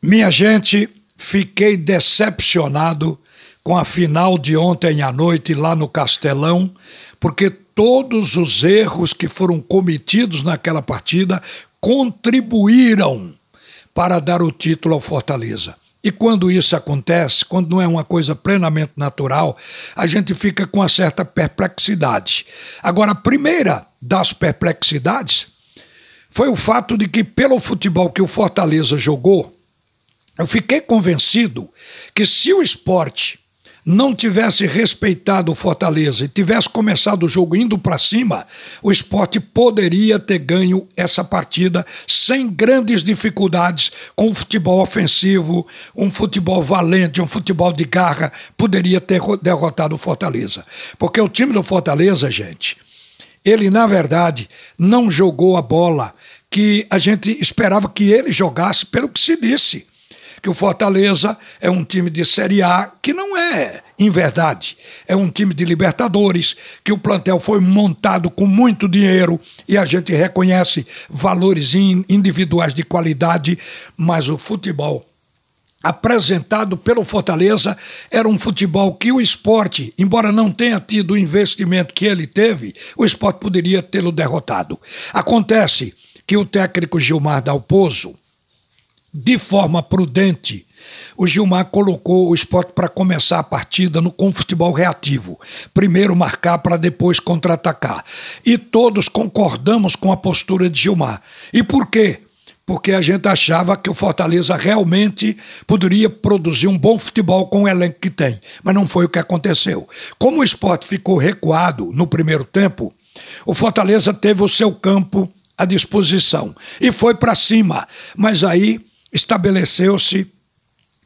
Minha gente, fiquei decepcionado com a final de ontem à noite lá no Castelão, porque todos os erros que foram cometidos naquela partida contribuíram para dar o título ao Fortaleza. E quando isso acontece, quando não é uma coisa plenamente natural, a gente fica com uma certa perplexidade. Agora, a primeira das perplexidades foi o fato de que, pelo futebol que o Fortaleza jogou, eu fiquei convencido que se o esporte não tivesse respeitado o Fortaleza e tivesse começado o jogo indo para cima, o esporte poderia ter ganho essa partida sem grandes dificuldades, com um futebol ofensivo, um futebol valente, um futebol de garra, poderia ter derrotado o Fortaleza. Porque o time do Fortaleza, gente, ele na verdade não jogou a bola que a gente esperava que ele jogasse, pelo que se disse que o Fortaleza é um time de Série A, que não é, em verdade. É um time de Libertadores, que o plantel foi montado com muito dinheiro e a gente reconhece valores individuais de qualidade, mas o futebol apresentado pelo Fortaleza era um futebol que o esporte, embora não tenha tido o investimento que ele teve, o esporte poderia tê-lo derrotado. Acontece que o técnico Gilmar Dalpozo, de forma prudente, o Gilmar colocou o esporte para começar a partida no, com futebol reativo. Primeiro marcar para depois contra-atacar. E todos concordamos com a postura de Gilmar. E por quê? Porque a gente achava que o Fortaleza realmente poderia produzir um bom futebol com o elenco que tem. Mas não foi o que aconteceu. Como o esporte ficou recuado no primeiro tempo, o Fortaleza teve o seu campo à disposição e foi para cima. Mas aí estabeleceu-se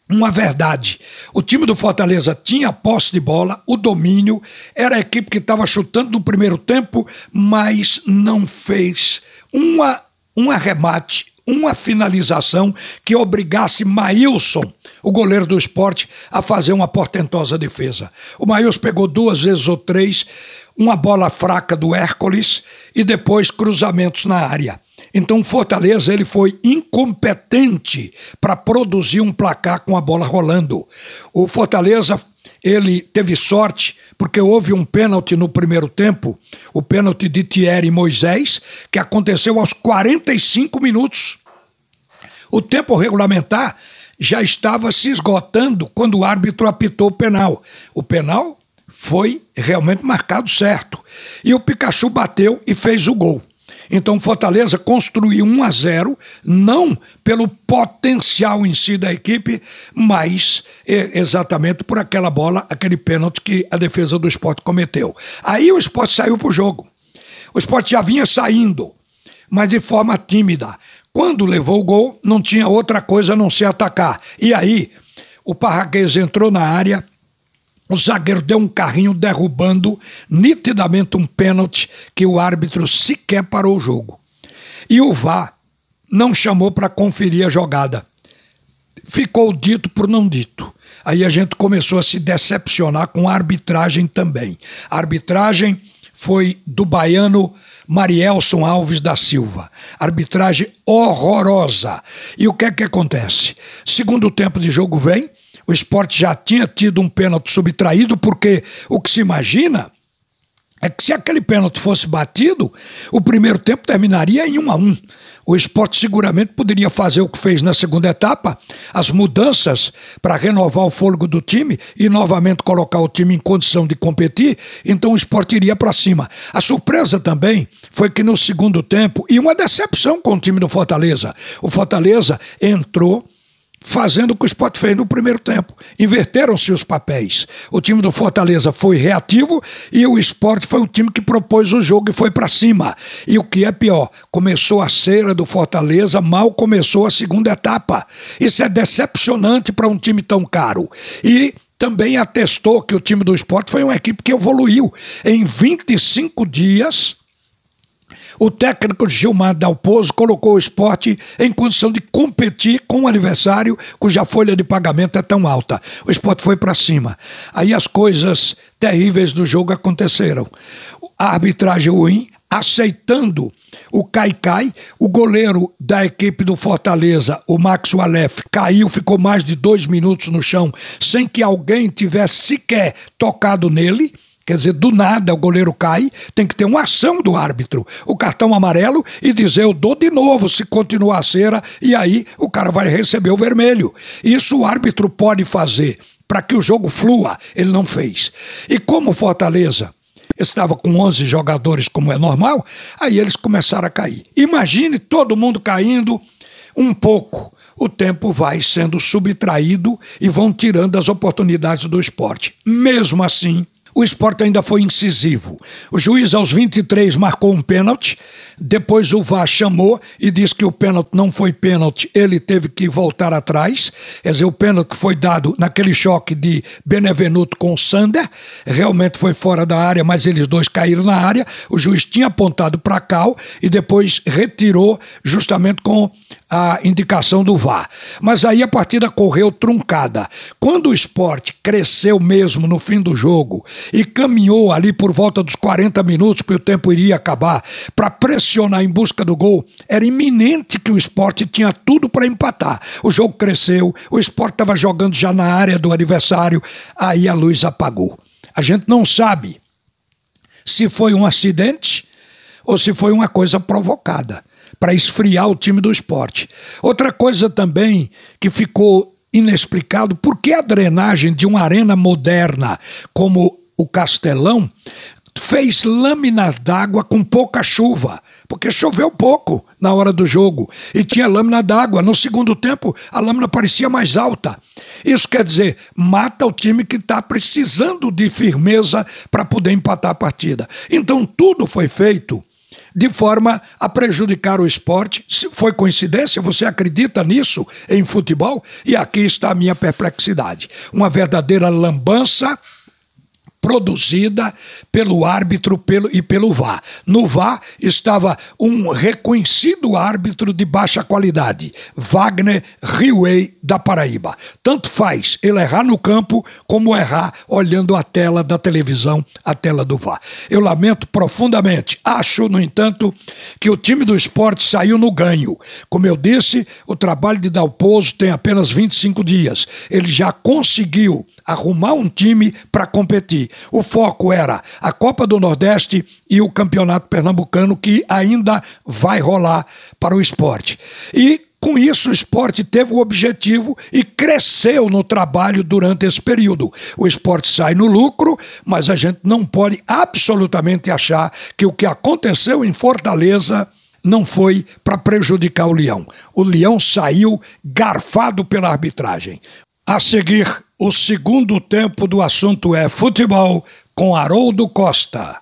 uma verdade. O time do Fortaleza tinha posse de bola, o domínio, era a equipe que estava chutando no primeiro tempo, mas não fez uma, um arremate, uma finalização que obrigasse Maílson, o goleiro do esporte, a fazer uma portentosa defesa. O Maílson pegou duas vezes ou três, uma bola fraca do Hércules e depois cruzamentos na área. Então Fortaleza ele foi incompetente para produzir um placar com a bola rolando. O Fortaleza ele teve sorte porque houve um pênalti no primeiro tempo, o pênalti de Thierry Moisés, que aconteceu aos 45 minutos. O tempo regulamentar já estava se esgotando quando o árbitro apitou o penal. O penal foi realmente marcado certo. E o Pikachu bateu e fez o gol. Então Fortaleza construiu 1 a 0, não pelo potencial em si da equipe, mas exatamente por aquela bola, aquele pênalti que a defesa do esporte cometeu. Aí o esporte saiu para o jogo. O esporte já vinha saindo, mas de forma tímida. Quando levou o gol, não tinha outra coisa a não ser atacar. E aí, o Parraguês entrou na área, o zagueiro deu um carrinho derrubando nitidamente um pênalti que o árbitro sequer parou o jogo. E o VAR não chamou para conferir a jogada. Ficou dito por não dito. Aí a gente começou a se decepcionar com a arbitragem também. A arbitragem foi do baiano Marielson Alves da Silva. Arbitragem horrorosa. E o que é que acontece? Segundo tempo de jogo vem, o esporte já tinha tido um pênalti subtraído, porque o que se imagina é que se aquele pênalti fosse batido, o primeiro tempo terminaria em 1 a 1. O esporte seguramente poderia fazer o que fez na segunda etapa, as mudanças para renovar o fôlego do time e novamente colocar o time em condição de competir, então o esporte iria para cima. A surpresa também foi que no segundo tempo, e uma decepção com o time do Fortaleza, o Fortaleza entrou fazendo o que o Sport fez no primeiro tempo. Inverteram-se os papéis. O time do Fortaleza foi reativo e o Sport foi o time que propôs o jogo e foi para cima. E o que é pior, começou a cera do Fortaleza, mal começou a segunda etapa. Isso é decepcionante para um time tão caro. E também atestou que o time do esporte foi uma equipe que evoluiu. Em 25 dias, o técnico Gilmar Dalpozo colocou o esporte em condição de competir com um adversário cuja folha de pagamento é tão alta. O esporte foi para cima. Aí as coisas terríveis do jogo aconteceram. A arbitragem ruim, aceitando o Caicai. O goleiro da equipe do Fortaleza, o Max Walef, caiu, ficou mais de dois minutos no chão sem que alguém tivesse sequer tocado nele. Quer dizer, do nada o goleiro cai, tem que ter uma ação do árbitro, o cartão amarelo e dizer eu dou de novo se continuar a cera e aí o cara vai receber o vermelho. Isso o árbitro pode fazer para que o jogo flua, ele não fez. E como Fortaleza estava com 11 jogadores, como é normal, aí eles começaram a cair. Imagine todo mundo caindo um pouco. O tempo vai sendo subtraído e vão tirando as oportunidades do esporte. Mesmo assim, o esporte ainda foi incisivo. O juiz, aos 23, marcou um pênalti. Depois o VAR chamou e disse que o pênalti não foi pênalti. Ele teve que voltar atrás. Quer dizer, o pênalti foi dado naquele choque de Benevenuto com Sander. Realmente foi fora da área, mas eles dois caíram na área. O juiz tinha apontado para Cal e depois retirou justamente com a indicação do VAR. Mas aí a partida correu truncada. Quando o esporte cresceu mesmo no fim do jogo e caminhou ali por volta dos 40 minutos, que o tempo iria acabar, para pressionar em busca do gol, era iminente que o esporte tinha tudo para empatar. O jogo cresceu, o esporte estava jogando já na área do adversário, aí a luz apagou. A gente não sabe se foi um acidente ou se foi uma coisa provocada para esfriar o time do esporte. Outra coisa também que ficou inexplicado, por que a drenagem de uma arena moderna como o Castelão fez lâminas d'água com pouca chuva, porque choveu pouco na hora do jogo e tinha lâmina d'água. No segundo tempo, a lâmina parecia mais alta. Isso quer dizer, mata o time que está precisando de firmeza para poder empatar a partida. Então, tudo foi feito de forma a prejudicar o esporte. Foi coincidência? Você acredita nisso em futebol? E aqui está a minha perplexidade. Uma verdadeira lambança produzida pelo árbitro pelo, e pelo VAR. No VAR estava um reconhecido árbitro de baixa qualidade, Wagner Riway da Paraíba. Tanto faz ele errar no campo como errar olhando a tela da televisão, a tela do VAR. Eu lamento profundamente. Acho, no entanto, que o time do esporte saiu no ganho. Como eu disse, o trabalho de Dalpozo tem apenas 25 dias. Ele já conseguiu arrumar um time para competir. O foco era a Copa do Nordeste e o Campeonato Pernambucano, que ainda vai rolar para o esporte. E com isso, o esporte teve o objetivo e cresceu no trabalho durante esse período. O esporte sai no lucro, mas a gente não pode absolutamente achar que o que aconteceu em Fortaleza não foi para prejudicar o Leão. O Leão saiu garfado pela arbitragem. A seguir, o segundo tempo do assunto é futebol com Haroldo Costa.